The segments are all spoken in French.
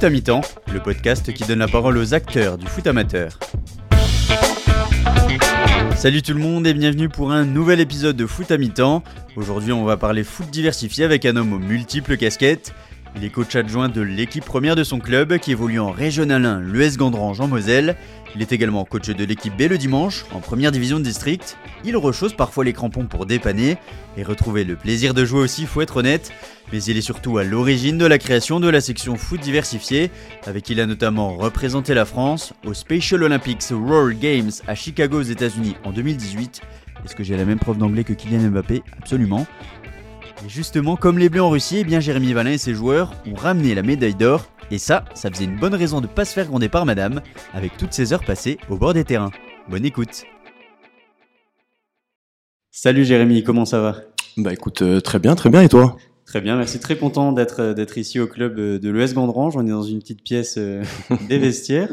Foot à mi-temps, le podcast qui donne la parole aux acteurs du foot amateur. Salut tout le monde et bienvenue pour un nouvel épisode de Foot à mi-temps. Aujourd'hui on va parler foot diversifié avec un homme aux multiples casquettes. Il est coach adjoint de l'équipe première de son club qui évolue en Régional 1, l'US Gandrange en Moselle. Il est également coach de l'équipe B le dimanche, en première division de district. Il rechausse parfois les crampons pour dépanner et retrouver le plaisir de jouer aussi, faut être honnête. Mais il est surtout à l'origine de la création de la section foot diversifiée, avec qui il a notamment représenté la France aux Special Olympics World Games à Chicago aux États-Unis en 2018. Est-ce que j'ai la même prof d'anglais que Kylian Mbappé? Absolument. Et justement, comme les Bleus en Russie, eh bien Jérémy Valin et ses joueurs ont ramené la médaille d'or. Et ça, ça faisait une bonne raison de pas se faire gronder par madame, avec toutes ces heures passées au bord des terrains. Bonne écoute Salut Jérémy, comment ça va? Bah écoute, euh, très bien, très bien, et toi? Très bien, merci. Très content d'être euh, d'être ici au club euh, de l'ES Gandrange. On est dans une petite pièce des vestiaires.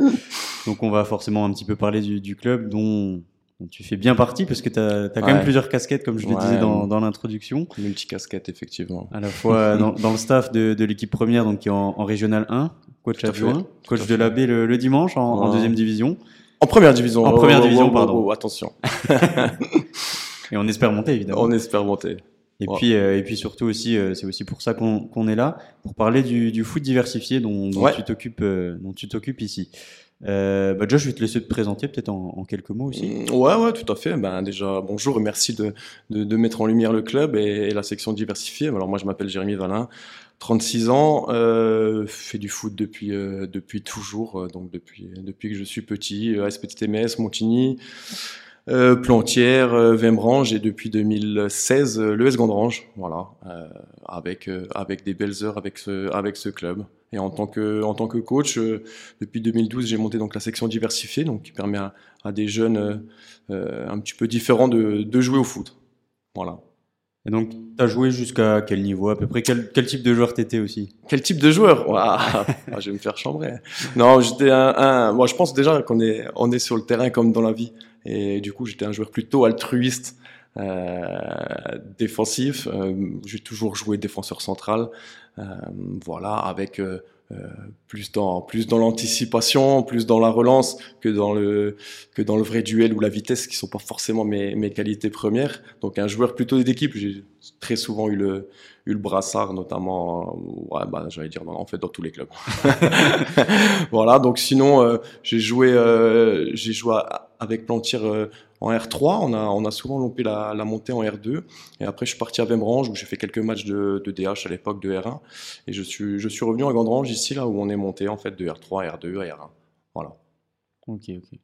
Donc on va forcément un petit peu parler du, du club dont tu fais bien partie parce que tu as, quand même plusieurs casquettes, comme je le disais dans, dans l'introduction. Multicasquette, effectivement. À la fois dans, dans le staff de, de l'équipe première, donc qui est en, en Régional 1, coach adjoint, coach de l'AB le, le, dimanche en, en, deuxième division. En première division. En première division, pardon. Oh, attention. et on espère monter, évidemment. On espère monter. Et puis, euh, et puis surtout aussi, euh, c'est aussi pour ça qu'on qu'on est là, pour parler du, du foot diversifié dont, dont tu t'occupes, euh, dont tu t'occupes ici. Euh, bah Josh, je vais te laisser te présenter peut-être en, quelques mots aussi. Mm, ouais, ouais, tout à fait. Ben, déjà, bonjour et merci de, de, mettre en lumière le club et, la section diversifiée. Alors moi, je m'appelle Jérémy Valin, 36 ans, euh, fais du foot depuis, euh, depuis toujours, donc depuis, depuis que je suis petit, ASPTTMS, Montigny. Plantière, Vembrange et depuis 2016 euh, l'ES Gandrange, voilà, avec avec des belles heures avec ce avec ce club. Et en tant que en tant que coach, depuis 2012 j'ai monté donc la section diversifiée, donc qui permet à, à des jeunes un petit peu différents de, de jouer au foot, voilà. Et donc, tu as joué jusqu'à quel niveau à peu près? Quel, quel type de joueur t'étais aussi? Quel type de joueur? Wow. Je vais me faire chambrer. Non, j'étais un, un. Moi, je pense déjà qu'on est on est sur le terrain comme dans la vie. Et du coup, j'étais un joueur plutôt altruiste, euh, défensif. Euh, j'ai toujours joué défenseur central. Euh, voilà, avec euh, plus dans plus dans l'anticipation, plus dans la relance que dans le que dans le vrai duel ou la vitesse, qui sont pas forcément mes, mes qualités premières. Donc un joueur plutôt d'équipe. Très souvent eu le eu le brassard, notamment, ouais, bah, j'allais dire, en fait, dans tous les clubs. voilà. Donc sinon, euh, j'ai joué, euh, j'ai joué avec Plantier euh, en R3. On a, on a souvent loupé la, la, montée en R2. Et après, je suis parti à Vembrange où j'ai fait quelques matchs de, de DH à l'époque de R1. Et je suis, je suis revenu à Gandrange ici, là où on est monté, en fait, de R3 à R2 à R1. Voilà. Ok, ok.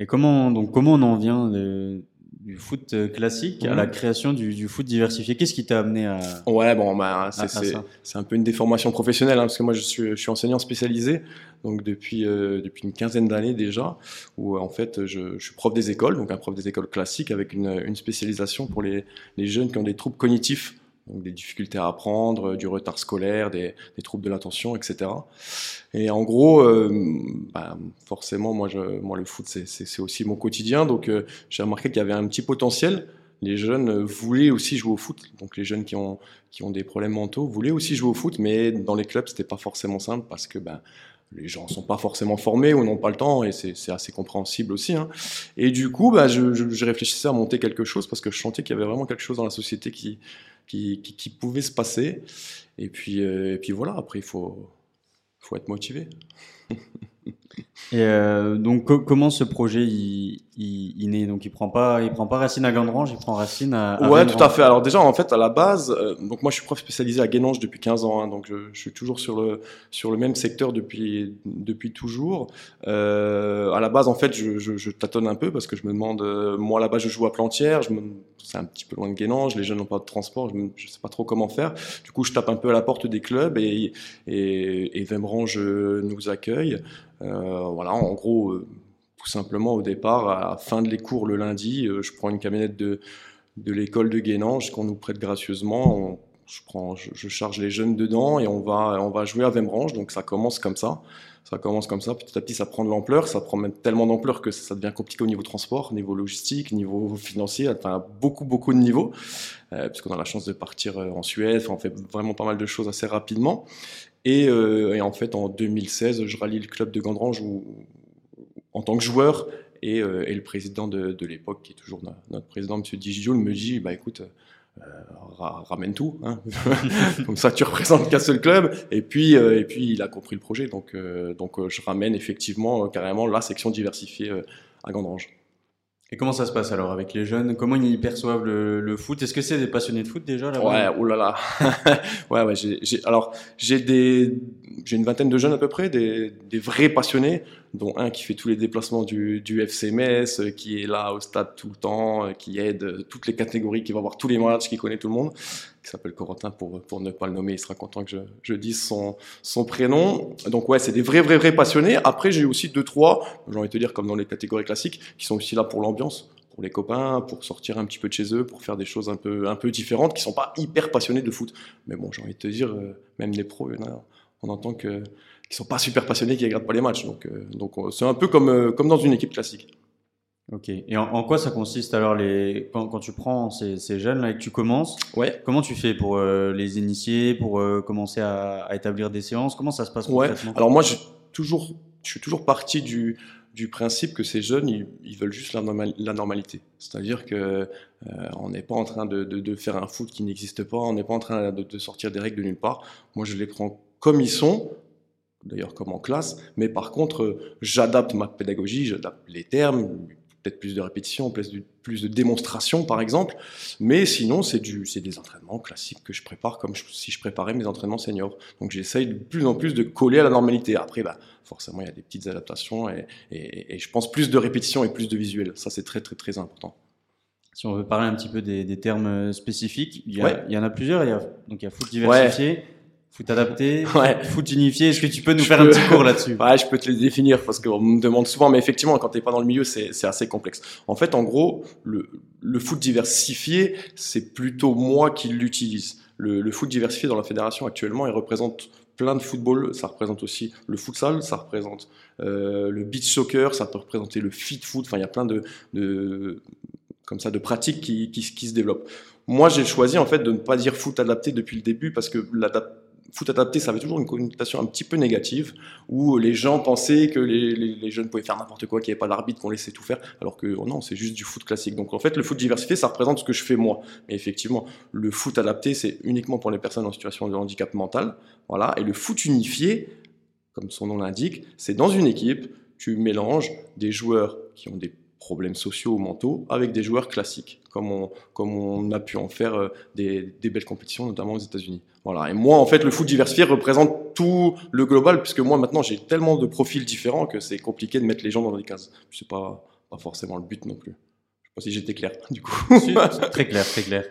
Et comment, donc, comment on en vient de du foot classique à la création du, du foot diversifié. Qu'est-ce qui t'a amené à Ouais, bon, bah, c'est un peu une déformation professionnelle, hein, parce que moi, je suis, je suis enseignant spécialisé, donc depuis euh, depuis une quinzaine d'années déjà, où en fait, je, je, suis prof des écoles, donc un prof des écoles classiques avec une, une spécialisation pour les, les jeunes qui ont des troubles cognitifs donc des difficultés à apprendre, du retard scolaire, des, troubles de l'attention, etc. Et en gros, euh, bah, forcément, moi, le foot, c'est aussi mon quotidien. Donc, euh, j'ai remarqué qu'il y avait un petit potentiel. Les jeunes voulaient aussi jouer au foot. Donc, les jeunes qui ont, des problèmes mentaux voulaient aussi jouer au foot, mais dans les clubs, c'était pas forcément simple parce que ben, les gens sont pas forcément formés ou n'ont pas le temps et c'est assez compréhensible aussi. Hein. Et du coup, bah, je, je, je, réfléchissais à monter quelque chose parce que je sentais qu'il y avait vraiment quelque chose dans la société qui, qui, pouvait se passer. Et puis, euh, et puis voilà, après, il faut, faut être motivé. Et euh, donc co comment ce projet il, il, il, naît donc il prend pas il prend pas racine à Gandrange il prend racine à, à ouais tout à fait. Alors déjà en fait à la base euh, donc moi je suis prof spécialisé à Guénange depuis 15 ans hein, donc je, je, suis toujours sur le sur le même secteur depuis depuis toujours. Euh, à la base en fait je, je, je, tâtonne un peu parce que je me demande euh, moi là-bas je joue à Plantière je me c'est un petit peu loin de Guénange les jeunes n'ont pas de transport je, je sais pas trop comment faire. Du coup je tape un peu à la porte des clubs et et, et Vembrange nous accueille. Euh, voilà, en gros, euh, simplement au départ, à la fin de les cours le lundi, euh, je prends une camionnette de, de l'école de Guénange qu'on nous prête gracieusement. Je, prends, je, charge les jeunes dedans et on va, on va jouer à Vembranche. Donc ça commence comme ça. Ça commence comme ça, petit à petit ça prend de l'ampleur, ça prend même tellement d'ampleur que ça devient compliqué au niveau transport, niveau logistique, niveau financier, enfin beaucoup beaucoup de niveaux, euh, puisqu'on a la chance de partir euh, en Suède, on fait vraiment pas mal de choses assez rapidement. Et, euh, en fait en 2016, je rallie le club de Gandrange en tant que joueur et, le président de, l'époque, qui est toujours notre président, M. Digioul, me dit, bah écoute, euh, ramène tout, hein. comme ça tu représentes qu'un seul club. Et puis, euh, et puis il a compris le projet, donc, euh, donc je ramène effectivement carrément la section diversifiée à Gandrange. Et comment ça se passe alors avec les jeunes? Comment ils perçoivent le, foot? Est-ce que c'est des passionnés de foot déjà là Ouais, oulala. ouais, ouais. J'ai, alors j'ai des, j'ai une vingtaine de jeunes à peu près, des, des, vrais passionnés, dont un qui fait tous les déplacements du, du FCMS, qui est là au stade tout le temps, qui aide toutes les catégories, qui va voir tous les matchs, qui connaît tout le monde, qui s'appelle Corentin pour pour ne pas le nommer. Il sera content que je, dise son son prénom. Donc ouais, c'est des vrais vrais vrais passionnés. Après, j'ai aussi deux trois, j'ai envie de te dire comme dans les catégories classiques, qui sont aussi là pour l'ambiance pour les copains, pour sortir un petit peu de chez eux, pour faire des choses un peu, un peu différentes, qui sont pas hyper passionnés de foot. Mais bon, j'ai envie de te dire, euh, même les pros, on entend que qui sont pas super passionnés, qui regardent pas les matchs. Donc, euh, donc euh, c'est un peu comme, comme dans une équipe classique. Ok. Et en, quoi ça consiste alors les quand, quand tu prends ces, jeunes là et que tu commences Ouais. Comment tu fais pour les initier, pour commencer à, à, établir des séances? Comment ça se passe ouais. Alors moi, toujours, je suis toujours parti du du principe que ces jeunes, ils, veulent juste la, la normalité. C'est-à-dire que euh, on n'est pas en train de, de, faire un foot qui n'existe pas, on n'est pas en train de, de, sortir des règles de nulle part. Moi, je les prends comme ils sont, d'ailleurs comme en classe, mais par contre, j'adapte ma pédagogie, j'adapte les termes, peut-être plus de répétitions, plus de, plus de démonstrations par exemple, mais sinon c'est du, c'est des entraînements classiques que je prépare comme si je préparais mes entraînements seniors. Donc j'essaye de plus en plus de coller à la normalité. Après, bah, forcément il y a des petites adaptations et, et, je pense plus de répétitions et plus de visuels. Ça c'est très très très important. Si on veut parler un petit peu des, des termes spécifiques, il y, a, il y, en a plusieurs. Il y a, donc il y a foot diversifié. Foot adapté, ouais. foot unifié. Est-ce que tu peux nous faire un petit cours là-dessus? Ouais, je peux te les définir parce qu'on me demande souvent, mais effectivement, quand tu n'es pas dans le milieu, c'est assez complexe. En fait, en gros, le, le foot diversifié, c'est plutôt moi qui l'utilise. Le, le foot diversifié dans la fédération actuellement, il représente plein de football, ça représente aussi le futsal, ça représente euh, le beach soccer, ça peut représenter le fit foot, enfin il y a plein de, de comme ça de pratiques qui, qui, qui se développent. Moi j'ai choisi en fait de ne pas dire foot adapté depuis le début parce que l'adaptation foot adapté, ça avait toujours une connotation un petit peu négative, où les gens pensaient que les, jeunes pouvaient faire n'importe quoi, qu'il n'y avait pas d'arbitre, qu'on laissait tout faire, alors que oh non, c'est juste du foot classique. Donc en fait, le foot diversifié, ça représente ce que je fais moi. Mais effectivement, le foot adapté, c'est uniquement pour les personnes en situation de handicap mental. Voilà. Et le foot unifié, comme son nom l'indique, c'est dans une équipe, tu mélanges des joueurs qui ont des problèmes sociaux ou mentaux avec des joueurs classiques, comme on, comme on a pu en faire euh, des, des belles compétitions, notamment aux États-Unis. Voilà. Et moi, en fait, le foot diversifié représente tout le global, puisque moi, maintenant, j'ai tellement de profils différents que c'est compliqué de mettre les gens dans des cases. C'est pas, pas forcément le but non plus si j'étais clair, du coup. très clair, très clair.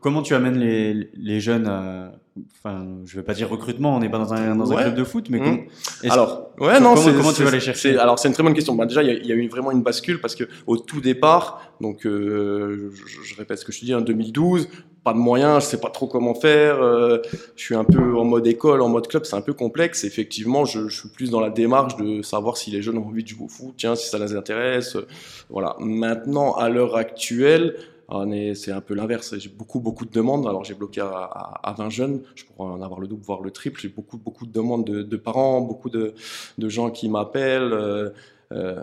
Comment tu amènes les, les jeunes à, enfin, je vais pas dire recrutement, on n'est pas dans un, dans un club de foot, mais mmh. alors, ouais, non, comment, comment tu vas les chercher Alors, c'est une très bonne question. Bah, déjà, il y, a eu vraiment une bascule parce que au tout départ, donc, euh, je, répète ce que je te dis, en 2012, pas de moyens, je sais pas trop comment faire, euh, je suis un peu en mode école, en mode club, c'est un peu complexe. Effectivement, je, je, suis plus dans la démarche de savoir si les jeunes ont envie de jouer au foot, tiens, si ça les intéresse. voilà. Maintenant, à l'heure actuelle, c'est un peu l'inverse. J'ai beaucoup, beaucoup de demandes. Alors, j'ai bloqué à, à, 20 jeunes. Je pourrais en avoir le double, voire le triple. J'ai beaucoup, beaucoup de demandes de, de parents, beaucoup de, de gens qui m'appellent. Euh, euh,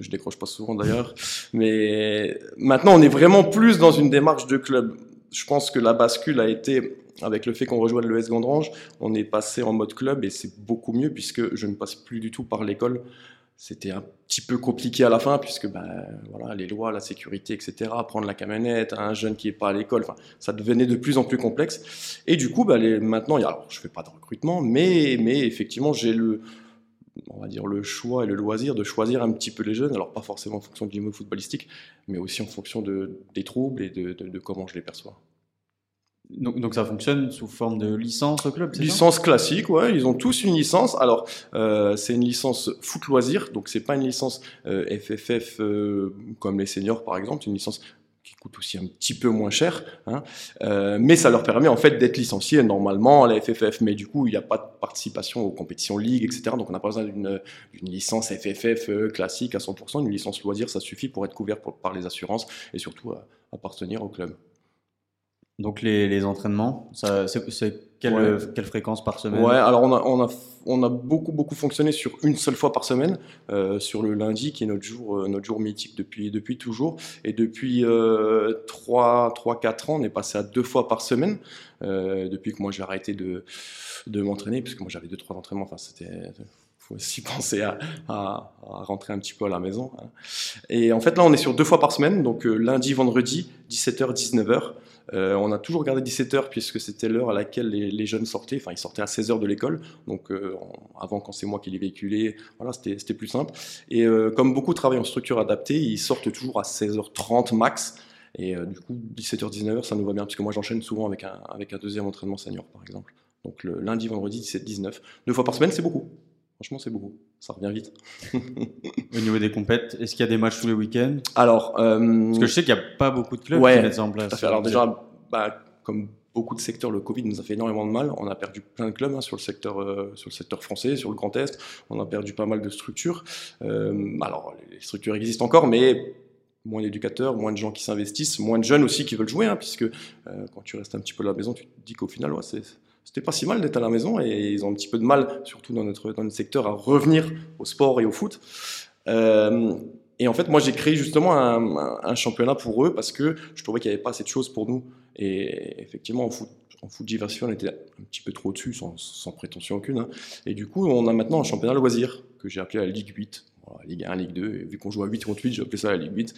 je décroche pas souvent d'ailleurs. Mais maintenant, on est vraiment plus dans une démarche de club. Je pense que la bascule a été avec le fait qu'on rejoigne le S Gandrange, on est passé en mode club et c'est beaucoup mieux puisque je ne passe plus du tout par l'école c'était un petit peu compliqué à la fin puisque ben voilà les lois, la sécurité, etc. Prendre la camionnette, un jeune qui est pas à l'école, ça devenait de plus en plus complexe. Et du coup, ben, maintenant, alors je fais pas de recrutement, mais mais effectivement j'ai le on va dire le choix et le loisir de choisir un petit peu les jeunes, alors pas forcément en fonction du niveau footballistique, mais aussi en fonction de, des troubles et de comment je les perçois. Donc, ça fonctionne sous forme de licence au club Licence classique, ouais. Ils ont tous une licence. Alors, euh, c'est une licence foot loisir, donc c'est pas une licence euh, FFF euh, comme les seniors par exemple. Une licence qui coûte aussi un petit peu moins cher, hein. euh, mais ça leur permet en fait d'être licenciés normalement à la FFF. Mais du coup, il n'y a pas de participation aux compétitions ligue, etc. Donc on n'a pas besoin d'une licence FFF euh, classique à 100%. Une licence loisir, ça suffit pour être couvert par les assurances et surtout à appartenir au club. Donc les, les entraînements, c'est quelle, quelle, fréquence par semaine? Ouais, alors on a, on, a, on a beaucoup beaucoup fonctionné sur une seule fois par semaine, euh, sur le lundi qui est notre jour, euh, notre jour mythique depuis, depuis toujours. Et depuis euh, 3-4 ans, on est passé à deux fois par semaine, euh, depuis que moi j'ai arrêté de, de m'entraîner, puisque moi j'avais deux trois entraînements, enfin c'était faut aussi penser à, à, à, rentrer un petit peu à la maison. Hein. Et en fait, là, on est sur deux fois par semaine, donc euh, lundi, vendredi, 17h, 19h. Euh, on a toujours gardé 17h puisque c'était l'heure à laquelle les, jeunes sortaient. Enfin, ils sortaient à 16h de l'école. Donc, euh, avant, quand c'est moi qui les véhiculais, voilà, c'était plus simple. Et euh, comme beaucoup travaillent en structure adaptée, ils sortent toujours à 16h30 max. Et du coup, 17h, 19h, ça nous va bien, puisque moi j'enchaîne souvent avec un, avec un deuxième entraînement senior, par exemple. Donc le lundi, vendredi, 17, 19. Deux fois par semaine, c'est beaucoup. Franchement, c'est beaucoup. Ça revient vite. Au niveau des compètes, est-ce qu'il y a des matchs tous les week-ends? Alors, euh... parce que je sais qu'il n'y a pas beaucoup de clubs ouais, qui mettent ça en place. Alors déjà, bah, comme beaucoup de secteurs, le Covid nous a fait énormément de mal. On a perdu plein de clubs hein, sur le secteur euh, sur le secteur français, sur le Grand Est. On a perdu pas mal de structures. Euh, alors, les structures existent encore, mais moins d'éducateurs, moins de gens qui s'investissent, moins de jeunes aussi qui veulent jouer, hein, puisque euh, quand tu restes un petit peu à la maison, tu te dis qu'au final, ouais, c'est c'était pas si mal d'être à la maison et ils ont un petit peu de mal, surtout dans notre, dans notre secteur, à revenir au sport et au foot. Euh, et en fait, moi, j'ai créé justement un, championnat pour eux parce que je trouvais qu'il n'y avait pas assez de choses pour nous. Et effectivement, en foot, en foot diversifié, on était un petit peu trop dessus, sans, sans prétention aucune. Hein. Et du coup, on a maintenant un championnat loisir que j'ai appelé la Ligue 8. Ligue 1, Ligue 2, et vu qu'on joue à 8 contre 8, j'ai ça la Ligue 8.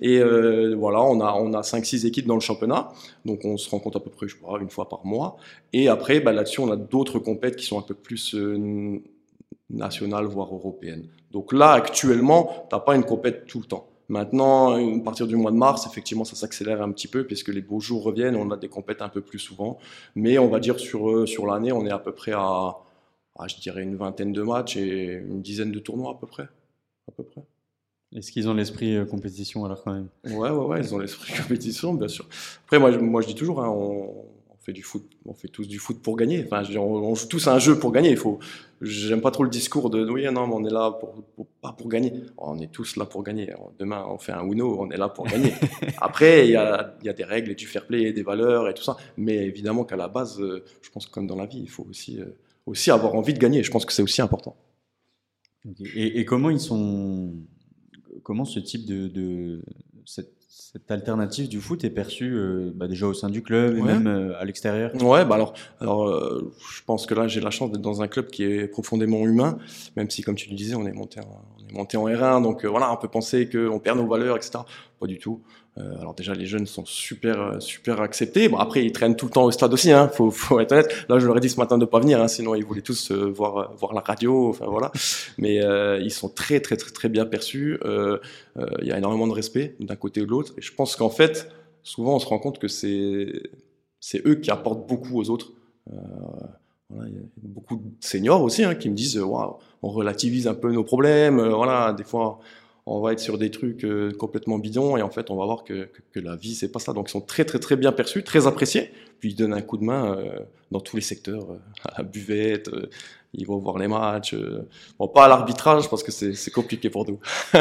Et euh, voilà, on a, on a 5-6 équipes dans le championnat, donc on se rencontre à peu près, je crois, une fois par mois. Et après, bah, là-dessus, on a d'autres compètes qui sont un peu plus euh, nationales, voire européennes. Donc là, actuellement, t'as pas une compète tout le temps. Maintenant, à partir du mois de mars, effectivement, ça s'accélère un petit peu puisque les beaux jours reviennent, on a des compètes un peu plus souvent. Mais on va dire sur, euh, sur l'année, on est à peu près à, à, je dirais, une vingtaine de matchs et une dizaine de tournois à peu près. À peu près. Est-ce qu'ils ont l'esprit euh, compétition alors quand même? Ouais, ouais, ouais, ils ont l'esprit compétition, bien sûr. Après, moi, je, moi, je dis toujours, hein, on, on, fait du foot, on fait tous du foot pour gagner. Enfin, on, on joue tous à un jeu pour gagner. Il faut, j'aime pas trop le discours de oui, non, mais on est là pour, pour, pas pour gagner. On est tous là pour gagner. Demain, on fait un Uno, on est là pour gagner. Après, il y a, y a des règles et du fair play et des valeurs et tout ça. Mais évidemment qu'à la base, euh, je pense que comme dans la vie, il faut aussi, euh, aussi avoir envie de gagner. Je pense que c'est aussi important. Et, et, comment ils sont, comment ce type de, de cette, cette, alternative du foot est perçue euh, bah déjà au sein du club et ouais. même euh, à l'extérieur? Ouais, bah alors, alors euh, je pense que là j'ai la chance d'être dans un club qui est profondément humain, même si comme tu le disais, on est monté en, on est monté en R1, donc voilà, on peut penser qu'on perd nos valeurs, etc. Pas du tout. Euh, alors déjà les jeunes sont super super acceptés. Bon après ils traînent tout le temps au stade aussi, hein. Faut, être honnête. Là je leur ai dit ce matin de pas venir, hein, sinon ils voulaient tous euh, voir voir la radio. Enfin voilà. Mais euh, ils sont très très très très bien perçus. Euh, il y a énormément de respect d'un côté ou de l'autre. Et je pense qu'en fait souvent on se rend compte que c'est c'est eux qui apportent beaucoup aux autres. Il y a beaucoup de seniors aussi hein, qui me disent waouh on relativise un peu nos problèmes. voilà des fois on va être sur des trucs euh, complètement bidons et en fait on va voir que, que, que la vie c'est pas ça donc ils sont très très très bien perçus très appréciés puis ils donnent un coup de main euh, dans tous les secteurs euh, à la buvette euh, ils vont voir les matchs euh. bon pas à l'arbitrage parce que c'est compliqué pour nous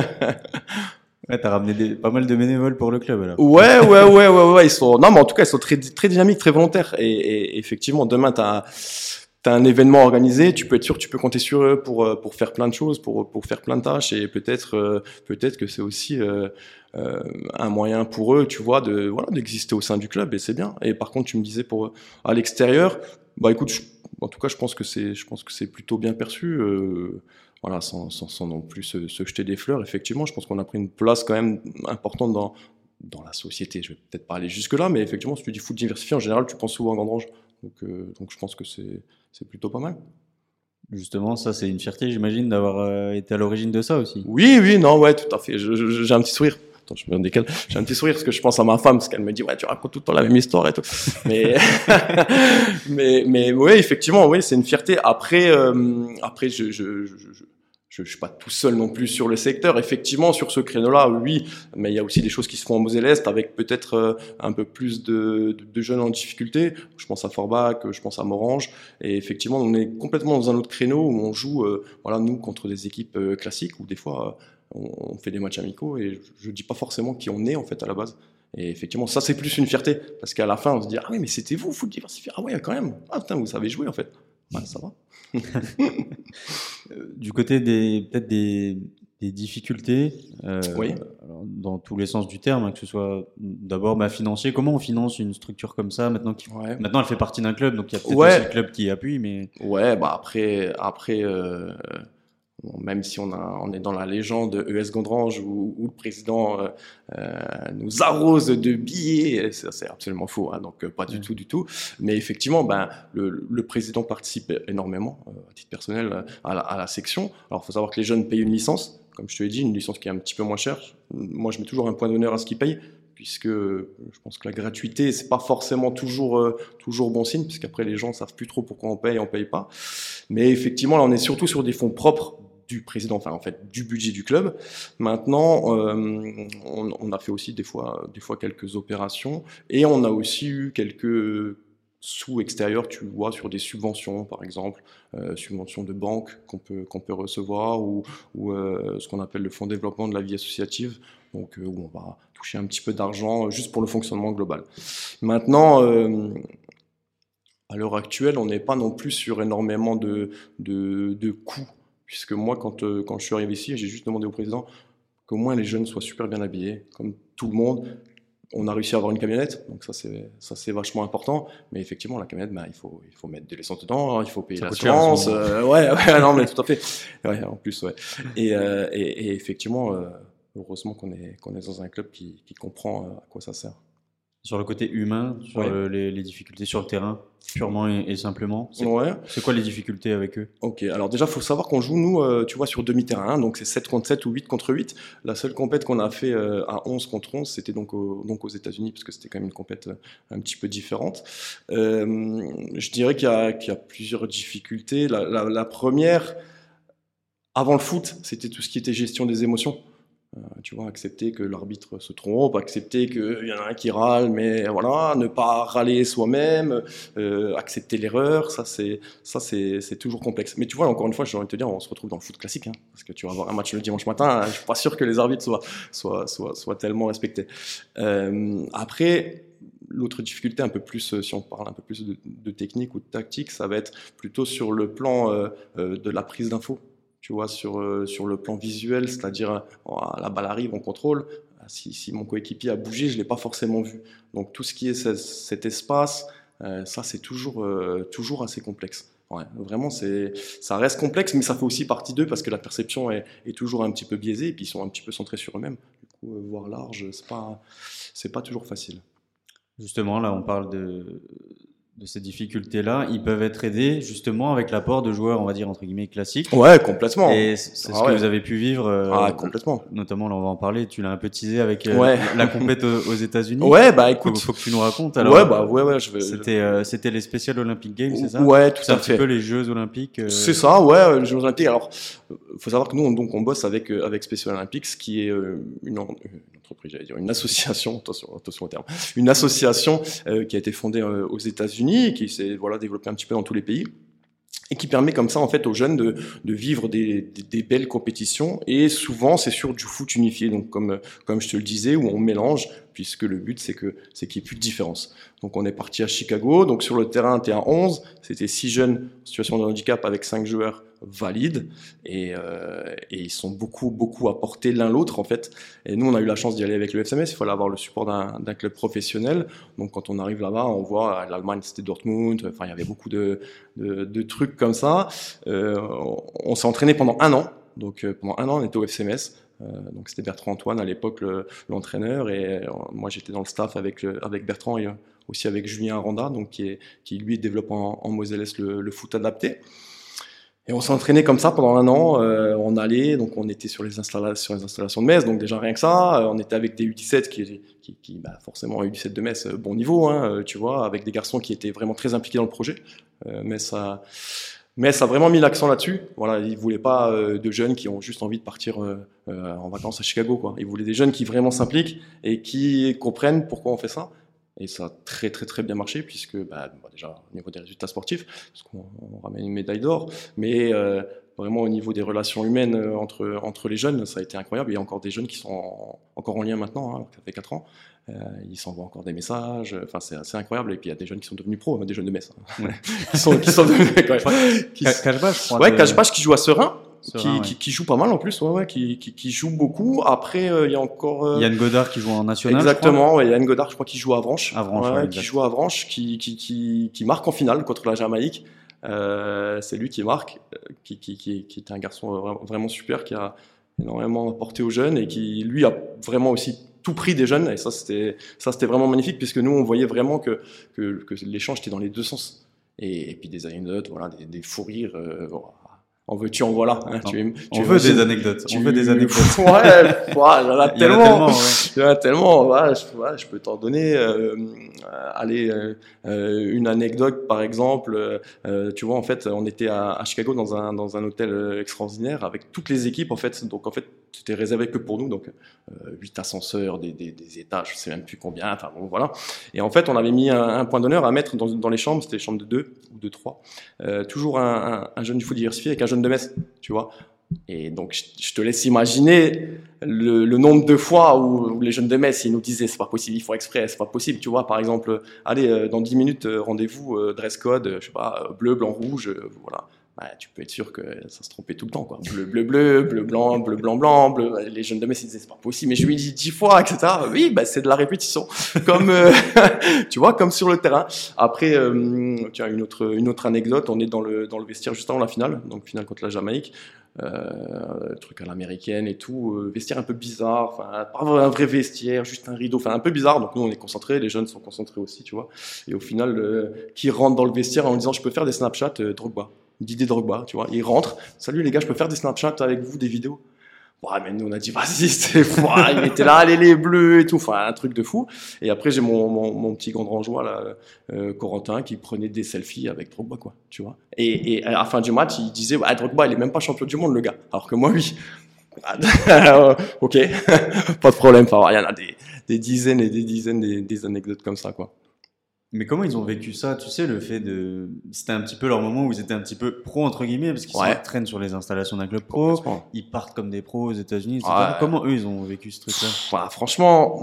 Ouais, t'as ramené des, pas mal de bénévoles pour le club alors. Ouais, ouais, ouais, ouais, ouais, ils sont. Non, mais en tout cas, ils sont très, très dynamiques, très volontaires. Et, et effectivement, demain, t'as un événement organisé, tu peux être sûr, tu peux compter sur eux pour euh, pour faire plein de choses, pour pour faire plein de tâches et peut-être euh, peut-être que c'est aussi euh, un moyen pour eux, tu vois, de voilà d'exister au sein du club et c'est bien. Et par contre, tu me disais pour à l'extérieur, bah écoute, en tout cas, je pense que c'est je pense que c'est plutôt bien perçu. Voilà, sans, sans, non plus se, jeter des fleurs. Effectivement, je pense qu'on a pris une place quand même importante dans dans la société. Je vais peut-être pas aller jusque là, mais effectivement, si tu dis foot diversifié, en général, tu penses souvent à Gandrange. Donc, euh, donc je pense que c'est plutôt pas mal. Justement, ça, c'est une fierté, j'imagine, d'avoir euh, été à l'origine de ça aussi. Oui, oui, non, ouais, tout à fait. J'ai un petit sourire. Attends, je me décale. J'ai un petit sourire parce que je pense à ma femme, parce qu'elle me dit, ouais, tu racontes tout le temps la même histoire et tout. mais, mais, mais, ouais, effectivement, oui, c'est une fierté. Après, euh, après, je, je, je, je ne suis pas tout seul non plus sur le secteur. Effectivement, sur ce créneau-là, oui, mais il y a aussi des choses qui se font en Moselle-Est avec peut-être euh, un peu plus de, jeunes en difficulté. Je pense à Forbach, je pense à Morange. Et effectivement, on est complètement dans un autre créneau où on joue, euh, voilà, nous, contre des équipes euh, classiques, où des fois, on, fait des matchs amicaux. Et je ne dis pas forcément qui on est, en fait, à la base. Et effectivement, ça, c'est plus une fierté. Parce qu'à la fin, on se dit, ah oui, mais c'était vous, foot diversifié. Ah ouais, quand même. Ah putain, vous savez jouer, en fait. Ça va. Du côté des peut-être des, difficultés, euh, dans tous les sens du terme, hein, que ce soit d'abord bah, financier. Comment on finance une structure comme ça maintenant Maintenant, elle fait partie d'un club, donc il y a peut-être aussi le club qui appuie, mais ouais, bah après, après. Euh, même si on, a, on, est dans la légende ES Gondrange où, le président euh, euh, nous arrose de billets, c'est absolument faux, hein, donc euh, pas du tout, du tout. Mais effectivement, ben, le, le président participe énormément, à titre personnel, à la, à la section. Alors, il faut savoir que les jeunes payent une licence, comme je te l'ai dit, une licence qui est un petit peu moins chère. Moi, je mets toujours un point d'honneur à ce qu'ils payent puisque je pense que la gratuité c'est pas forcément toujours toujours bon signe puisqu'après les gens savent plus trop pourquoi on paye et on paye pas mais effectivement là on est surtout sur des fonds propres du président, enfin en fait du budget du club. Maintenant, euh, on, a fait aussi des fois, des fois quelques opérations et on a aussi eu quelques sous extérieurs, tu vois, sur des subventions, par exemple, euh, subventions de banque qu'on peut, qu'on peut recevoir ou, euh, ce qu'on appelle le fonds développement de la vie associative, donc où on va toucher un petit peu d'argent juste pour le fonctionnement global. Maintenant, à l'heure actuelle, on n'est pas non plus sur énormément de, de, de coûts Puisque moi, quand, euh, quand je suis arrivé ici, j'ai juste demandé au président qu'au moins les jeunes soient super bien habillés, comme tout le monde. On a réussi à avoir une camionnette, donc ça c'est vachement important. Mais effectivement, la camionnette, bah, il faut il faut mettre de l'essence dedans, il faut payer l'assurance. Euh, ouais, ouais, non mais tout à fait. Ouais, en plus, ouais. Et, euh, et, effectivement, heureusement qu'on est qu'on est dans un club qui, qui comprend à quoi ça sert. Sur le côté humain, sur les, les, difficultés sur le terrain, purement et, simplement. C'est ouais. quoi les difficultés avec eux? Ok, alors déjà, il faut savoir qu'on joue, nous, euh, tu vois, sur demi-terrain, donc c'est 7 contre 7 ou 8 contre 8. La seule compète qu'on a fait euh, à 11 contre 11, c'était donc, donc aux États-Unis, parce que c'était quand même une compète euh, un petit peu différente. je dirais qu'il y, y, a plusieurs difficultés. La, la, la première, avant le foot, c'était tout ce qui était gestion des émotions. Euh, tu vois, accepter que l'arbitre se trompe, accepter qu'il y en a un qui râle, mais voilà, ne pas râler soi-même, euh, accepter l'erreur, ça c'est ça c'est toujours complexe. Mais tu vois, encore une fois, j'ai envie de te dire, on se retrouve dans le foot classique, hein, parce que tu vas avoir un match le dimanche matin, je suis pas sûr que les arbitres soient soient soient, soient tellement respectés. Euh, après, l'autre difficulté un peu plus, si on parle un peu plus de, technique ou de tactique, ça va être plutôt sur le plan de la prise d'infos tu vois, sur, euh, sur le plan visuel, c'est-à-dire la balle arrive, on contrôle. Si, si mon coéquipier a bougé, je ne l'ai pas forcément vu. Donc tout ce qui est cet espace, euh, ça c'est toujours, euh, toujours assez complexe. Ouais, vraiment, ça reste complexe, mais ça fait aussi partie d'eux parce que la perception est, est, toujours un petit peu biaisée et puis ils sont un petit peu centrés sur eux-mêmes. Du coup, voir large, c'est pas, pas toujours facile. Justement, là, on parle de, de ces difficultés-là, ils peuvent être aidés justement avec l'apport de joueurs, on va dire entre guillemets classiques. Ouais, complètement. Et c'est ce ah que vous avez pu vivre. Euh, ah, complètement. Notamment, là, on va en parler. Tu l'as un peu teasé avec euh, la compète aux, États-Unis. Ouais, bah écoute, faut, faut, que tu nous racontes. Alors, ouais, bah ouais, ouais, je vais. C'était, euh, c'était les Special Olympic Games, c'est ça? Ouais, tout à fait. C'est un petit peu les Jeux Olympiques. C'est ça, ouais, les Jeux Olympiques. Alors, faut savoir que nous, on, donc, on bosse avec avec Special Olympics, qui est une, une association, attention, attention au terme, une association qui a été fondée aux États-Unis, qui s'est voilà, développer un petit peu dans tous les pays et qui permet comme ça en fait aux jeunes de, de vivre des, des, belles compétitions et souvent c'est sur du foot unifié. Donc comme comme je te le disais où on mélange puisque le but c'est que c'est qu'il n'y ait plus de différence. Donc on est parti à Chicago. Donc sur le terrain t'es à 11 c'était six jeunes en situation de handicap avec cinq joueurs valides. Et, euh, et, ils sont beaucoup beaucoup apportés l'un l'autre en fait. Et nous on a eu la chance d'y aller avec le FMS il fallait avoir le support d'un club professionnel. Donc quand on arrive là-bas on voit l'Allemagne c'était Dortmund. Enfin il y avait beaucoup de, de, de trucs comme ça. Euh, on s'est entraîné pendant un an donc euh, pendant un an on était au FCMS euh, donc c'était Bertrand Antoine à l'époque l'entraîneur et euh, moi j'étais dans le staff avec avec Bertrand et aussi avec Julien Aranda donc qui lui développe en, en le, foot adapté et on s'est entraîné comme ça pendant un an. On allait, donc on était sur les, installations, de Metz, donc déjà rien que ça. On était avec des U17 qui, bah forcément U17 de Metz, bon niveau, hein, tu vois, avec des garçons qui étaient vraiment très impliqués dans le projet. Euh, Metz a, Mais ça a vraiment mis l'accent là-dessus. Voilà, ils voulaient pas euh, de jeunes qui ont juste envie de partir euh, euh, en vacances à Chicago. Quoi. Ils voulaient des jeunes qui vraiment s'impliquent et qui comprennent pourquoi on fait ça. Et ça a très très très bien marché puisque bah, déjà au niveau des résultats sportifs, parce ramène une médaille d'or, mais vraiment au niveau des relations humaines entre, entre les jeunes, ça a été incroyable. Il y a encore des jeunes qui sont encore en lien maintenant, hein, ça fait 4 ans. Euh, ils s'envoient encore des messages. Enfin, c'est assez incroyable. Et puis il y a des jeunes qui sont devenus pros, des jeunes de Metz, hein. qui sont qui sont devenus. qui... Cashbash, crois. Ouais, Cashbash qui joue à Serein. qui, qui, qui, joue pas mal en plus, ouais, ouais qui, qui, joue beaucoup. Après, euh, il y a encore euh... Yann Godard qui joue en national. Exactement, ouais, Yann Godard, je crois qu'il joue à Avranches. Avranches ouais, qui joue à Avranches, qui, marque en finale contre la Jamaïque. Euh, c'est lui qui marque, euh, qui, qui, est un garçon vraiment super, qui a énormément apporté aux jeunes et qui, lui, a vraiment aussi tout prix des jeunes. Et ça, c'était, ça, c'était vraiment magnifique puisque nous, on voyait vraiment que, que, que l'échange était dans les deux sens. Et, puis des anecdotes, voilà, des, des fous rires. Euh, en veux-tu, en voilà. Hein, tu, tu on veut des anecdotes. On veut des anecdotes. ouais, ouais, il y en a tellement. Il y en a tellement. Je, peux t'en donner. Euh, allez, euh, euh, une anecdote, par exemple. Euh, tu vois, en fait, on était à, à, Chicago dans un dans un hôtel extraordinaire avec toutes les équipes. En fait, donc en fait, c'était réservé que pour nous. Donc huit ascenseurs, des, des, des, étages, je sais même plus combien. Enfin bon, voilà. Et en fait, on avait mis un, un point d'honneur à mettre dans, dans les chambres. C'était les chambres de deux ou de trois. toujours un, un, un jeune du foot diversifié avec un jeune de Metz, tu vois. Et donc, je te laisse imaginer le, nombre de fois où, les jeunes de Metz, ils nous disaient c'est pas possible, il faut exprès, c'est pas possible, tu vois. Par exemple, allez, euh, dans 10 minutes, euh, rendez-vous, euh, dress code, je sais pas, bleu, blanc, rouge, voilà bah, tu peux être sûr que ça se trompait tout le temps. Quoi. Bleu, bleu, bleu, bleu, blanc, bleu, blanc, blanc. Bleu. Les jeunes de Metz, disaient c'est pas possible. Mais je lui dit dix fois, etc. Oui, bah, c'est de la répétition. Comme, euh, tu vois, comme sur le terrain. Après, euh, tiens, une autre, une autre anecdote. On est dans le, dans le vestiaire juste avant la finale, donc finale contre la Jamaïque. Euh, truc à l'américaine et tout, euh, vestiaire un peu bizarre, enfin pas un vrai vestiaire, juste un rideau, enfin un peu bizarre. Donc nous on est concentrés, les jeunes sont concentrés aussi, tu vois. Et au final, euh, qui rentre dans le vestiaire en disant je peux faire des Snapchat, euh, Drogba. Didier Drogba, tu vois. Il rentre, salut les gars, je peux faire des Snapchat avec vous, des vidéos? Ouais, mais nous on a dit vas-y, c'est il était là, allez les bleus et tout, enfin un truc de fou. Et après j'ai mon, mon, petit grand là, euh, Corentin, qui prenait des selfies avec Drogba, quoi, tu vois. Et, à la fin du match, il disait ouais, Drogba, il est même pas champion du monde, le gars. Alors que moi, oui. ok, pas de problème. Il y en a des, des dizaines et des dizaines des, des anecdotes comme ça, quoi. Mais comment ils ont vécu ça Tu sais, le fait de. C'était un petit peu leur moment où ils étaient un petit peu pro, entre guillemets, parce qu'ils ouais. traînent sur les installations d'un club pro. Ils partent comme des pros aux États-Unis. Ouais. Comment eux, ils ont vécu ce truc-là? Voilà, Franchement,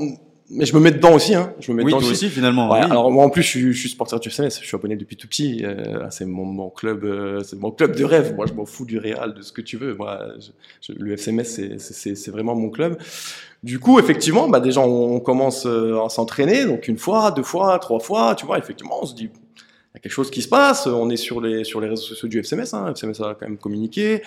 mais je me mets dedans aussi, hein. Je me mets oui, dedans toi aussi, finalement. Ouais, oui. Alors moi en plus, je suis, je suis sportif du FCMS. Je suis abonné depuis tout petit. Euh, c'est mon, mon club, euh, c'est mon club de rêve. Moi, je m'en fous du Real, de ce que tu veux. Moi, je, je, le FCMS, c'est vraiment mon club. Du coup, effectivement, bah déjà on commence euh, à s'entraîner, donc une fois, deux fois, trois fois, tu vois. Effectivement, on se dit y a quelque chose qui se passe. On est sur les sur les réseaux sociaux du FCMS. Hein. FCMS a quand même communiqué.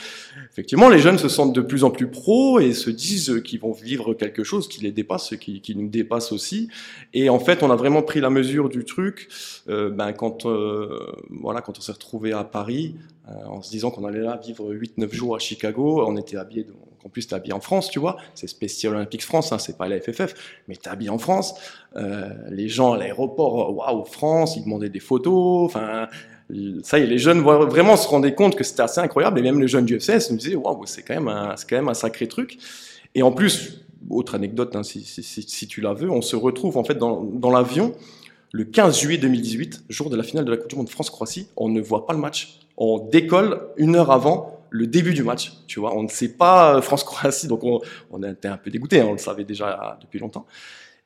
Effectivement, les jeunes se sentent de plus en plus pros et se disent qu'ils vont vivre quelque chose qui les dépasse, qui, qui nous dépasse aussi. Et en fait, on a vraiment pris la mesure du truc. Euh, ben quand euh, voilà, quand on s'est retrouvé à Paris, euh, en se disant qu'on allait là vivre 8-9 jours à Chicago, on était habillé. En plus, t'es habillé en France, tu vois. C'est Special Olympics France, hein, c'est pas la FFF, mais t'es habillé en France. Euh, les gens à l'aéroport, waouh, France, ils demandaient des photos. Enfin, ça y est, les jeunes vraiment se rendaient compte que c'était assez incroyable. Et même les jeunes du FCS me disaient, waouh, c'est quand même un, quand même un sacré truc. Et en plus, autre anecdote, hein, si, tu la veux, on se retrouve en fait dans, dans l'avion le 15 juillet 2018, jour de la finale de la Coupe du Monde France-Croatie. On ne voit pas le match. On décolle une heure avant le début du match, tu vois. On ne sait pas France-Croatie, donc on, était un peu dégoûté, hein, on le savait déjà depuis longtemps.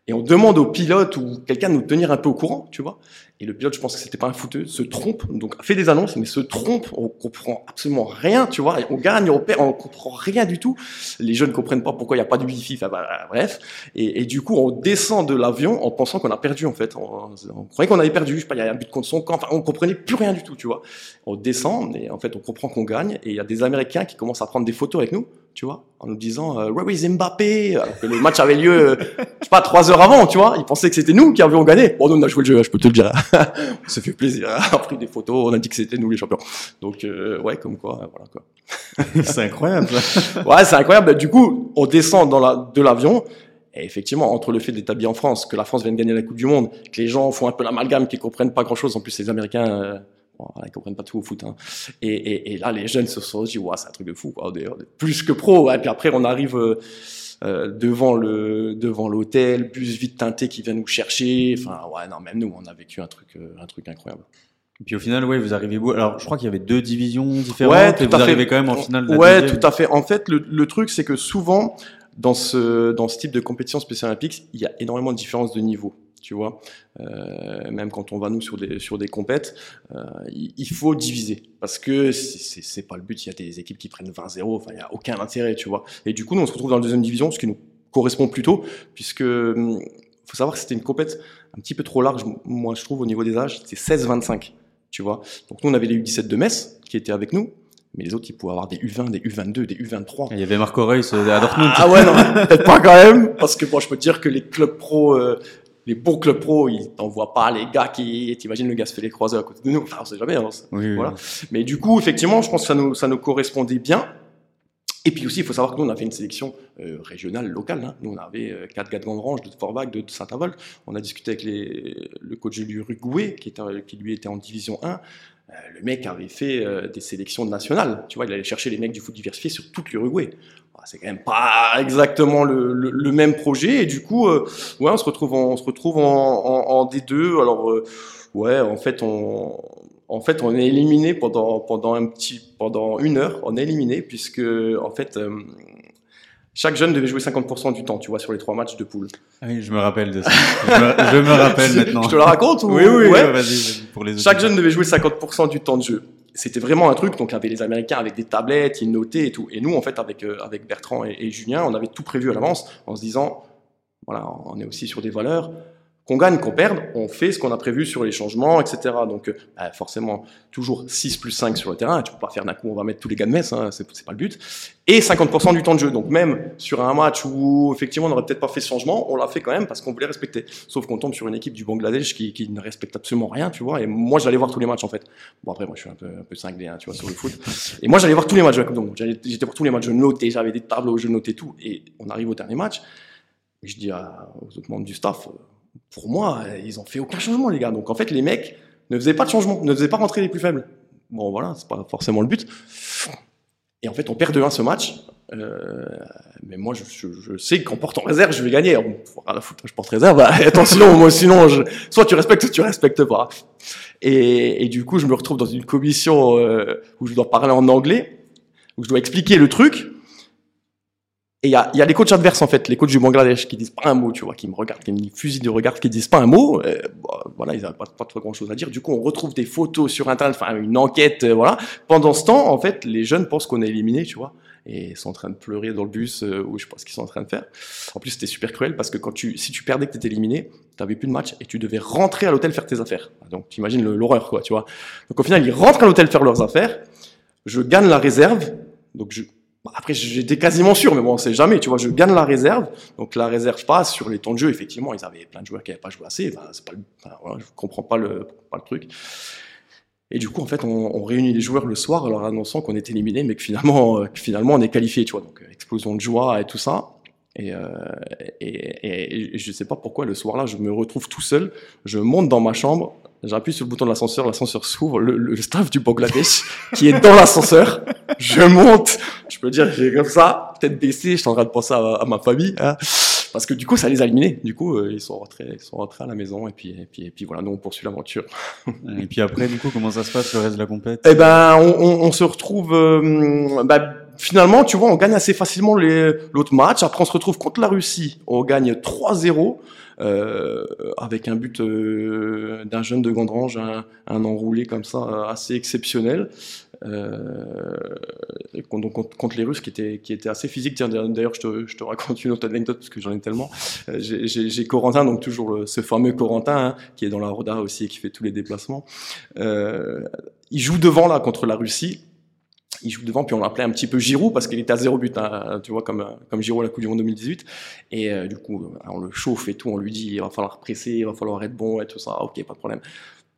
Et on demande au pilote ou quelqu'un de nous tenir un peu au courant, tu vois. Et le pilote, je pense que c'était pas un fouteux, se trompe, donc fait des annonces, mais se trompe, on comprend absolument rien, tu vois. On gagne, on perd, on comprend rien du tout. Les jeunes comprennent pas pourquoi il y a pas de wifi, enfin, bref. Et, du coup, on descend de l'avion en pensant qu'on a perdu, en fait. On, on croyait qu'on avait perdu, je sais pas, il y a un but contre son camp, enfin, on comprenait plus rien du tout, tu vois. On descend, et en fait, on comprend qu'on gagne, et il y a des Américains qui commencent à prendre des photos avec nous, tu vois, en nous disant euh, Where is Mbappé Alors que le match avait lieu, euh, je sais pas, trois heures avant, tu vois. Ils pensaient que c'était nous qui avions gagné. Bon, nous, on a joué le jeu, je peux te le dire. on s'est fait plaisir, on a pris des photos, on a dit que c'était nous les champions. Donc, euh, ouais, comme quoi, voilà quoi. c'est incroyable. ouais, c'est incroyable. Du coup, on descend dans la, de l'avion. Et effectivement, entre le fait d'être habillé en France, que la France vient de gagner la Coupe du Monde, que les gens font un peu l'amalgame, qu'ils comprennent pas grand-chose, en plus les Américains, Voilà, ils comprennent pas tout au foot. Hein. Et, et, et, là, les jeunes se sont dit, ouais, c'est un truc de fou, quoi. On est, plus que pro. Et puis après, on arrive euh, euh, devant le devant l'hôtel, bus vite teinté qui vient nous chercher. Enfin, ouais, non, même nous, on a vécu un truc, euh, un truc incroyable. Et puis au final, ouais, vous arrivez beau. Alors, je crois qu'il y avait deux divisions différentes. Ouais, tout et vous à arrivez fait. quand même en finale. De ouais, tout à fait. En fait, le, le truc, c'est que souvent, dans ce dans ce type de compétition spéciale olympique, il y a énormément de différences de niveau tu vois. Euh, même quand on va nous sur des sur des compètes, euh, il, faut diviser parce que c'est pas le but. Il y a des équipes qui prennent 20-0, enfin il y a aucun intérêt, tu vois. Et du coup, nous on se retrouve dans la deuxième division, ce qui nous correspond plutôt, puisque hum, faut savoir que c'était une compète un petit peu trop large, moi je trouve au niveau des âges, c'est 16-25, tu vois. Donc nous on avait les U17 de Metz qui étaient avec nous, mais les autres, ils pouvaient avoir des U20, des U22, des U23. Il y avait Marco Reus euh, à Dortmund. Ah ouais, non, peut-être pas quand même, parce que bon, je peux te dire que les clubs pro, euh, les bons clubs pro, ils t'envoient pas les gars qui, t'imagines le gars se fait les croiseurs à côté de nous, enfin, on sait jamais, hein, voilà. Mais du coup, effectivement, je pense que ça nous, ça nous correspondait bien. Et puis aussi, il faut savoir que nous, on a fait une sélection euh, régionale, locale. Hein. Nous, on avait euh, quatre gars de Gandrange, de Forbach, de, Saint-Avold. On a discuté avec les, le coach de l'Uruguay, qui, était, qui lui était en division 1. Euh, le mec avait fait des sélections nationales. Tu vois, il allait chercher les mecs du foot diversifié sur toute l'Uruguay. C'est quand même pas exactement le, le, même projet. Et du coup euh, ouais on se retrouve en, on se retrouve en, en, D2 alors euh, ouais en fait on en fait on est éliminé pendant pendant un petit pendant une heure. On est éliminé puisque en fait euh, chaque jeune devait jouer 50% du temps, tu vois, sur les trois matchs de poule. Ah oui, je me rappelle de ça. je, me, rappelle maintenant. Je te la raconte ou... Oui, oui, ouais. vas-y, pour les Chaque jeune devait jouer 50% du temps de jeu c'était vraiment un truc. Donc, il y avait les Américains avec des tablettes, ils notaient et tout. Et nous, en fait, avec, euh, avec Bertrand et, Julien, on avait tout prévu à l'avance en se disant, voilà, on est aussi sur des valeurs qu'on gagne, qu'on perde, on fait ce qu'on a prévu sur les changements, etc. Donc, euh, bah, forcément, toujours 6 plus 5 sur le terrain. Tu peux pas faire d'un coup, on va mettre tous les gars de Metz, hein, c'est pas le but. Et 50% du temps de jeu. Donc, même sur un match où, effectivement, on n'aurait peut-être pas fait ce changement, on l'a fait quand même parce qu'on voulait respecter. Sauf qu'on tombe sur une équipe du Bangladesh qui, ne respecte absolument rien, tu vois. Et moi, j'allais voir tous les matchs, en fait. Bon, après, moi, je suis un peu, cinglé, hein, tu vois, sur le foot. Et moi, j'allais voir tous les matchs Monde. J'étais voir tous les matchs, je notais, j'avais des tableaux, je notais tout. Et on arrive au dernier match. Et je dis aux autres membres du staff, pour moi, ils ont fait aucun changement, les gars. Donc en fait, les mecs ne faisaient pas de changement, ne faisaient pas rentrer les plus faibles. Bon, voilà, c'est pas forcément le but. Et en fait, on perd de 1 ce match. Euh, mais moi, je, sais qu'en portant réserve, je vais gagner. Bon, la foutre, je porte réserve. Bah, attention, moi, sinon, je, soit tu respectes, soit tu respectes pas. Et, et, du coup, je me retrouve dans une commission euh, où je dois parler en anglais, où je dois expliquer le truc. Et il y a, y a les coachs adverses en fait, les coachs du Bangladesh qui disent pas un mot, tu vois, qui me regardent, qui me fusillent de regard, qui disent pas un mot. Euh, bah, voilà, ils n'ont pas, pas trop grand chose à dire. Du coup, on retrouve des photos sur internet, enfin une enquête, euh, voilà. Pendant ce temps, en fait, les jeunes pensent qu'on est éliminé, tu vois, et sont en train de pleurer dans le bus euh, ou je pas ce qu'ils sont en train de faire. En plus, c'était super cruel parce que quand tu, si tu perdais que t'étais éliminé, t'avais plus de match et tu devais rentrer à l'hôtel faire tes affaires. Donc, t'imagines l'horreur, quoi, tu vois. Donc au final, ils rentrent à l'hôtel faire leurs affaires. Je gagne la réserve, donc je après, j'étais quasiment sûr, mais bon, on sait jamais. Tu vois, je gagne la réserve. Donc, la réserve passe sur les temps de jeu. Effectivement, ils avaient plein de joueurs qui n'avaient pas joué assez. Enfin, c'est je comprends pas le, pas le truc. Et du coup, en fait, on, réunit les joueurs le soir, en leur annonçant qu'on est éliminé, mais que finalement, euh, finalement, on est qualifié. Tu vois, donc explosion de joie et tout ça. Et, euh, et, et, je sais pas pourquoi le soir-là, je me retrouve tout seul. Je monte dans ma chambre, j'appuie sur le bouton de l'ascenseur, l'ascenseur s'ouvre, le, le, staff du Bangladesh qui est dans l'ascenseur, je monte, je peux dire, j'ai comme ça, tête baissée, je suis en train de penser à, ma famille, hein, parce que du coup, ça les a éliminés. Du coup, euh, ils sont rentrés, ils sont rentrés à la maison, et puis, et puis, et puis voilà, nous on poursuit l'aventure. et puis après, du coup, comment ça se passe le reste de la compète? Eh ben, on, on, on se retrouve, euh, bah, finalement, tu vois, on gagne assez facilement l'autre match. Après, on se retrouve contre la Russie, on gagne 3-0. Euh, avec un but euh, d'un jeune de Gandrange, un, un, enroulé comme ça assez exceptionnel. Euh, donc contre, les Russes qui étaient, qui étaient assez physiques. D'ailleurs, je te, je te, raconte une autre anecdote parce que j'en ai tellement. Euh, j'ai Corentin, donc toujours ce fameux Corentin hein, qui est dans la Roda aussi et qui fait tous les déplacements. Euh, il joue devant là contre la Russie il joue devant, puis on l'appelait un petit peu Giroud parce qu'il était à zéro but, hein, tu vois, comme comme Giroud à la Coupe du Monde 2018. Et euh, du coup, euh, on le chauffe et tout, on lui dit il va falloir presser, il va falloir être bon et tout ça. Ok, pas de problème.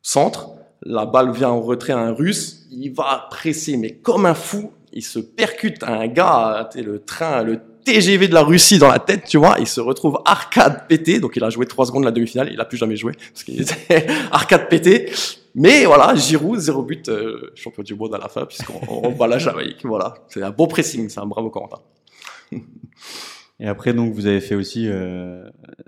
Centre, la balle vient en retrait à un Russe, il va presser mais comme un fou, il se percute à un gars, le train, le TGV de la Russie dans la tête, tu vois, il se retrouve arcade pété, donc il a joué trois secondes la demi-finale, il a plus jamais joué parce qu'il était arcade pété Mais voilà, Giroud, zéro but, euh, champion du monde à la fin, puisqu'on bat la Jamaïque. Voilà, c'est un beau pressing, c'est un bravo Corentin. Et après, donc, vous avez fait aussi, euh,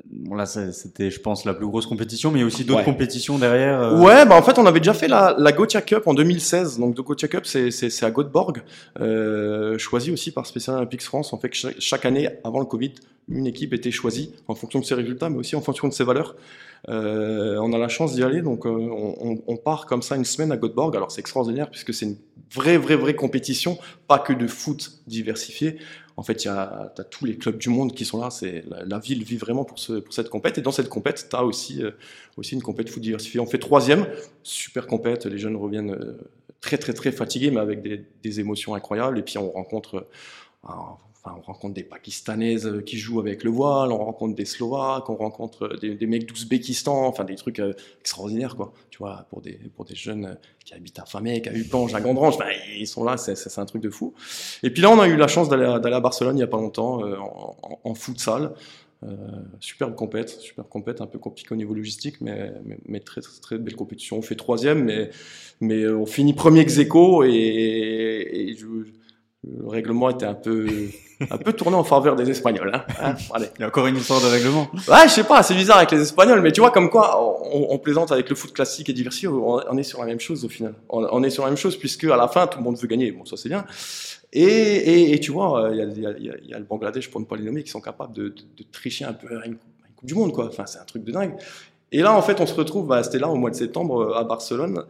bon là, c'était, je pense, la plus grosse compétition, mais il y a aussi d'autres compétitions derrière. Euh. Ouais, bah en fait, on avait déjà fait la, la Gotia Cup en 2016. Donc, de Gotia Cup, c'est, c'est, c'est à Göteborg, euh, choisi aussi par Special Olympics France. On fait que chaque, année, avant le Covid, une équipe était choisie en fonction de ses résultats, mais aussi en fonction de ses valeurs. Euh, on a la chance d'y aller, donc euh, on, on, part comme ça une semaine à Göteborg. Alors c'est extraordinaire puisque c'est une vraie, vraie, vraie compétition, pas que de foot diversifié. En fait, a as tous les clubs du monde qui sont là. C'est la, ville vit vraiment pour, ce, pour cette compète. Et dans cette compète, tu as aussi, euh, aussi une compète foot diversifiée. On fait troisième, super compète. Les jeunes reviennent euh, très, très, très fatigués, mais avec des, des émotions incroyables. Et puis, on rencontre on rencontre des Pakistanaises euh, qui jouent avec le voile, on rencontre des Slovaques, on rencontre des, des mecs d'Ouzbékistan, enfin des trucs euh, extraordinaires, quoi. Tu vois, pour des, pour des jeunes euh, qui habitent à Famec, à Upange, à Gandrange, ben, ils sont là, c'est un truc de fou. Et puis là, on a eu la chance d'aller à, Barcelone il y a pas longtemps, en, en, en futsal. Euh, superbe compète, super compète, un peu compliqué au niveau logistique, mais, mais, très, très, belle compétition. On fait troisième, mais, mais on finit premier ex et, et je, le règlement était un peu, un peu tourné en faveur des Espagnols. Hein. hein allez. Il y a encore une histoire de règlement. Ouais, je sais pas, c'est bizarre avec les Espagnols, mais tu vois, comme quoi, on, on plaisante avec le foot classique et diversifié, on, est sur la même chose au final. On, est sur la même chose, puisque à la fin, tout le monde veut gagner. Bon, ça c'est bien. Et, et, et, tu vois, il y, a, y, a, y, a, le Bangladesh, pour ne pas les nommer, qui sont capables de, de, de tricher un peu à une, Coupe du Monde, quoi. Enfin, c'est un truc de dingue. Et là, en fait, on se retrouve, bah, c'était là au mois de septembre à Barcelone,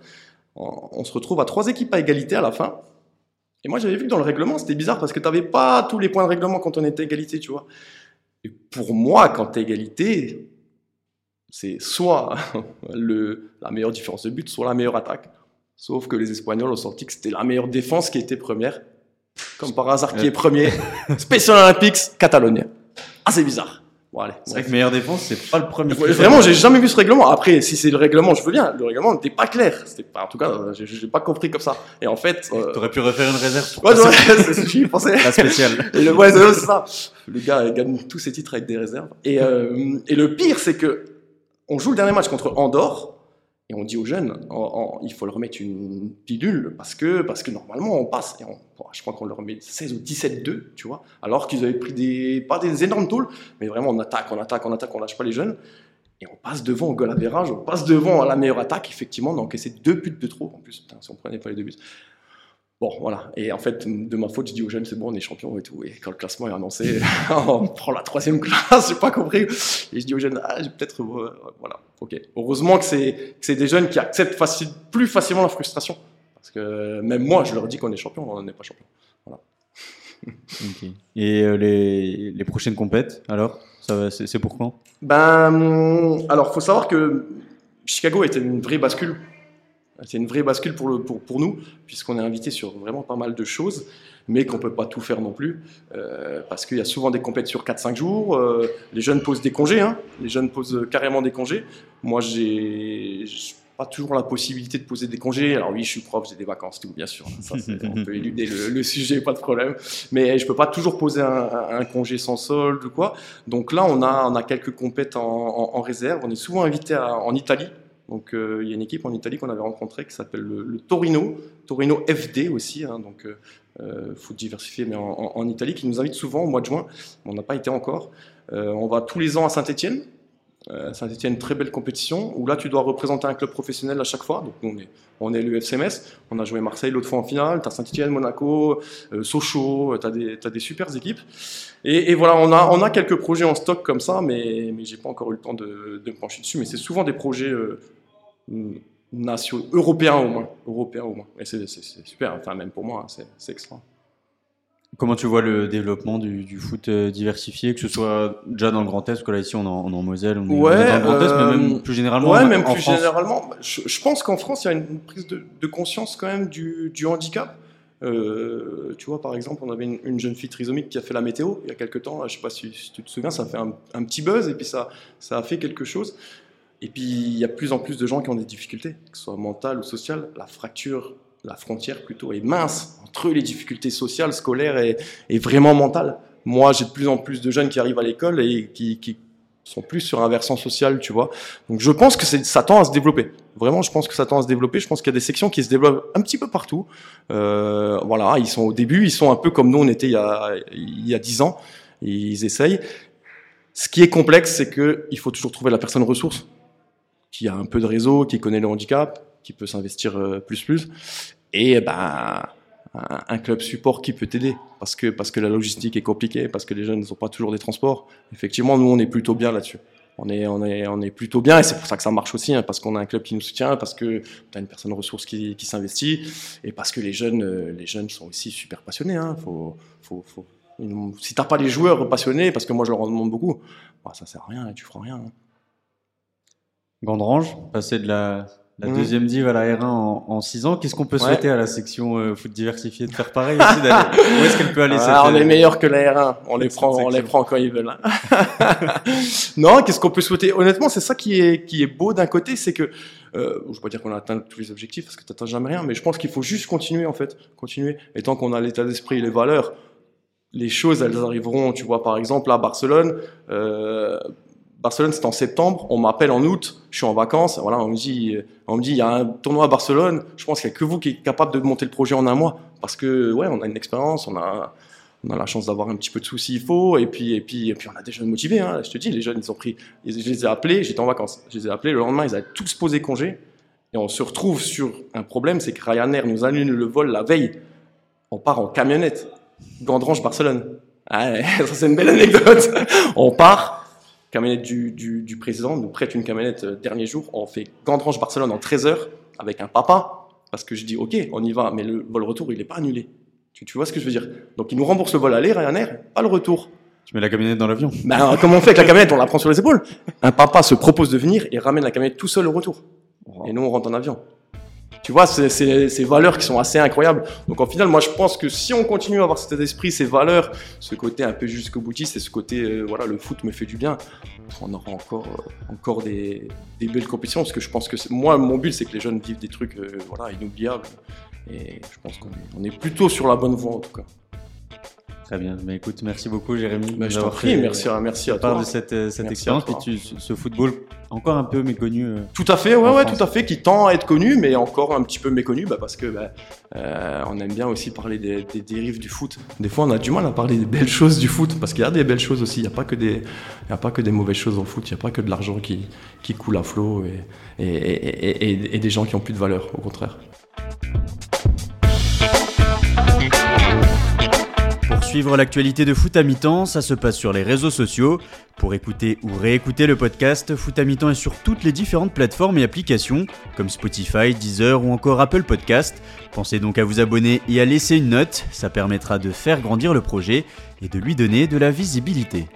on, on se retrouve à trois équipes à égalité à la fin. Et moi, j'avais vu que dans le règlement, c'était bizarre parce que tu n'avais pas tous les points de règlement quand on était égalité, tu vois. Et pour moi, quand tu es égalité, c'est soit le, la meilleure différence de but, soit la meilleure attaque. Sauf que les Espagnols ont sorti que c'était la meilleure défense qui était première. Comme par hasard, qui est premier Special Olympics, Catalogne. Ah, c'est bizarre c'est vrai que meilleure défense, c'est pas le premier. vraiment, j'ai jamais vu ce règlement. Après, si c'est le règlement, je veux bien. Le règlement n'était pas clair. C'était pas, en tout cas, j'ai pas compris comme ça. Et en fait, euh... t'aurais pu refaire une réserve. ouais, ouais, c'est ce que j'y pensais. La spéciale. Et le, ouais, c'est ça. Le gars gagne tous ses titres avec des réserves. Et, euh, et le pire, c'est que on joue le dernier match contre Andorre. On dit aux jeunes, il faut leur remettre une pilule parce que, parce que normalement on passe. Et je crois qu'on leur remet 16 ou 17-2, tu vois. Alors qu'ils avaient pris des, pas des énormes tools, mais vraiment on attaque, on attaque, on attaque, on lâche pas les jeunes. Et on passe devant au goal on passe devant à la meilleure attaque. Effectivement, on deux buts de trop. En plus, si on prenait pas les deux buts. Bon, voilà. Et en fait, de ma faute, je dis aux jeunes, c'est bon, on est champion et tout. Et quand le classement est annoncé, on prend la troisième classe, j'ai pas compris. Et je dis aux jeunes, ah, j'ai peut-être, euh, voilà, ok. Heureusement que c'est, c'est des jeunes qui acceptent facile, plus facilement la frustration. Parce que même moi, je leur dis qu'on est champion, on n'est pas champion. Voilà. Et euh, les, les, prochaines compètes, alors, c'est pour quand? Ben, alors, faut savoir que Chicago était une vraie bascule c'est une vraie bascule pour, le, pour, pour nous, puisqu'on est invité sur vraiment pas mal de choses, mais qu'on ne peut pas tout faire non plus, euh, parce qu'il y a souvent des compètes sur 4-5 jours. Euh, les jeunes posent des congés, hein, les jeunes posent carrément des congés. Moi, j'ai pas toujours la possibilité de poser des congés. Alors oui, je suis prof, j'ai des vacances, tout bien sûr. Ça, on peut éluder le, le, sujet, pas de problème. Mais je peux pas toujours poser un, un, congé sans solde ou quoi. Donc là, on a, on a quelques compètes en, en, en réserve. On est souvent invité à, en Italie donc euh, il y a une équipe en Italie qu'on avait rencontrée qui s'appelle le, Torino, Torino FD aussi, hein, donc euh, euh, foot diversifié mais en, Italie, qui nous invite souvent au mois de juin. On n'a pas été encore. on va tous les ans à Saint-Étienne. Saint-Etienne, très belle compétition, où là tu dois représenter un club professionnel à chaque fois. Donc on est, on est le FCMS, on a joué Marseille l'autre fois en finale, tu as Saint-Etienne, Monaco, Sochaux, tu as des, as des super équipes. Et, voilà, on a, quelques projets en stock comme ça, mais, mais j'ai pas encore eu le temps de, me pencher dessus. Mais c'est souvent des projets nationaux, européens au moins. Européens au moins. Et c'est super, enfin même pour moi, hein, c'est extra. Comment tu vois le développement du, du, foot euh, diversifié, que ce soit déjà dans le Grand Est, parce que là ici on est en, en Moselle, on est ouais, dans le Grand Est, mais même euh, plus généralement. Ouais, même en plus France. généralement. Je, je pense qu'en France il y a une prise de, de, conscience quand même du, du handicap. Euh, tu vois, par exemple, on avait une, une, jeune fille trisomique qui a fait la météo il y a quelques temps. Je sais pas si, si tu te souviens, ça a fait un, un, petit buzz et puis ça, ça a fait quelque chose. Et puis, il y a de plus en plus de gens qui ont des difficultés, que ce soit mentales ou sociales. La fracture, la frontière plutôt, est mince entre les difficultés sociales, scolaires et, vraiment mentales. Moi, j'ai de plus en plus de jeunes qui arrivent à l'école et qui, sont plus sur un versant social, tu vois. Donc je pense que ça tend à se développer. Vraiment, je pense que ça tend à se développer. Je pense qu'il y a des sections qui se développent un petit peu partout. Euh, voilà, ils sont au début, ils sont un peu comme nous on était il y a il y a dix ans. Ils essayent. Ce qui est complexe, c'est que il faut toujours trouver la personne ressource qui a un peu de réseau, qui connaît le handicap, qui peut s'investir euh, plus plus. Et ben un, club support qui peut t'aider parce que parce que la logistique est compliquée, parce que les jeunes n'ont pas toujours des transports. Effectivement, nous on est plutôt bien là-dessus. On est on est on est plutôt bien et c'est pour ça que ça marche aussi hein, parce qu'on a un club qui nous soutient, parce que tu as une personne ressource qui, qui s'investit et parce que les jeunes euh, les jeunes sont aussi super passionnés. Hein. Faut, faut, faut, si t'as pas les joueurs passionnés, parce que moi je leur en demande beaucoup, bah, ça sert à rien, tu feras rien. Hein. Gandrange, passer de la la mmh. deuxième div à la R1 en, 6 ans. Qu'est-ce qu'on peut souhaiter à la section euh, foot diversifié de faire pareil aussi Où est-ce qu'elle peut aller ah, On est meilleur que la R1. On les prend, on les prend quand ils veulent. Hein. non, qu'est-ce qu'on peut souhaiter? Honnêtement, c'est ça qui est qui est beau d'un côté, c'est que euh, je peux pas dire qu'on a atteint tous les objectifs parce que t'atteins jamais rien, mais je pense qu'il faut juste continuer en fait, continuer. Et tant qu'on a l'état d'esprit et les valeurs, les choses elles arriveront. Tu vois, par exemple à Barcelone. Euh, Barcelone, c'est en septembre. On m'appelle en août. Je suis en vacances. Voilà, on me dit, on me dit, il y a un tournoi à Barcelone. Je pense qu'il n'y a que vous qui êtes capable de monter le projet en un mois. Parce que, ouais, on a une expérience, on a, on a la chance d'avoir un petit peu de sous s'il faut. Et puis, et puis, et puis, on a des jeunes motivés. Hein. Je te dis, les jeunes, ils ont pris. Je les ai appelés. J'étais en vacances. Je les ai appelés. Le lendemain, ils avaient tous posé congé. Et on se retrouve sur un problème, c'est que Ryanair nous annule le vol la veille. On part en camionnette. Gandrange, Barcelone. Ah, ça, c'est une belle anecdote. on part camionnette du, du, président nous prête une camionnette euh, dernier jour. On fait Gandrange Barcelone en 13 heures avec un papa parce que je dis ok, on y va, mais le vol retour il n'est pas annulé. Tu, tu, vois ce que je veux dire? Donc il nous rembourse le vol aller, Ryanair, pas le retour. Tu mets la camionnette dans l'avion ben, Comment on fait avec la camionnette? On la prend sur les épaules. Un papa se propose de venir et ramène la camionnette tout seul au retour. Et nous on rentre en avion. Tu vois, c'est ces valeurs qui sont assez incroyables. Donc, en final, moi, je pense que si on continue à avoir cet esprit, ces valeurs, ce côté un peu jusqu'au boutiste et ce côté, euh, voilà, le foot me fait du bien, on aura encore, euh, encore des, belles compétitions. Parce que je pense que moi, mon but, c'est que les jeunes vivent des trucs, euh, voilà, inoubliables. Et je pense qu'on est plutôt sur la bonne voie, en tout cas. Très bien. Mais écoute, merci beaucoup, Jérémy. Bah, je t'en prie, merci, à, merci à toi. de cette, euh, cette expérience, puis tu, ce football encore un peu méconnu. Euh, tout à fait, ouais, ouais, tout à fait, qui tend à être connu, mais encore un petit peu méconnu, bah, parce que bah, euh, on aime bien aussi parler des, des, dérives du foot. Des fois, on a du mal à parler des belles choses du foot, parce qu'il y a des belles choses aussi. Il n'y a pas que des, il a pas que des mauvaises choses au foot. Il n'y a pas que de l'argent qui, qui coule à flot et, et, et, et des gens qui ont plus de valeur, au contraire. Suivre l'actualité de Foot à mi-temps, ça se passe sur les réseaux sociaux. Pour écouter ou réécouter le podcast, Foot à mi-temps est sur toutes les différentes plateformes et applications, comme Spotify, Deezer ou encore Apple Podcast. Pensez donc à vous abonner et à laisser une note, ça permettra de faire grandir le projet et de lui donner de la visibilité.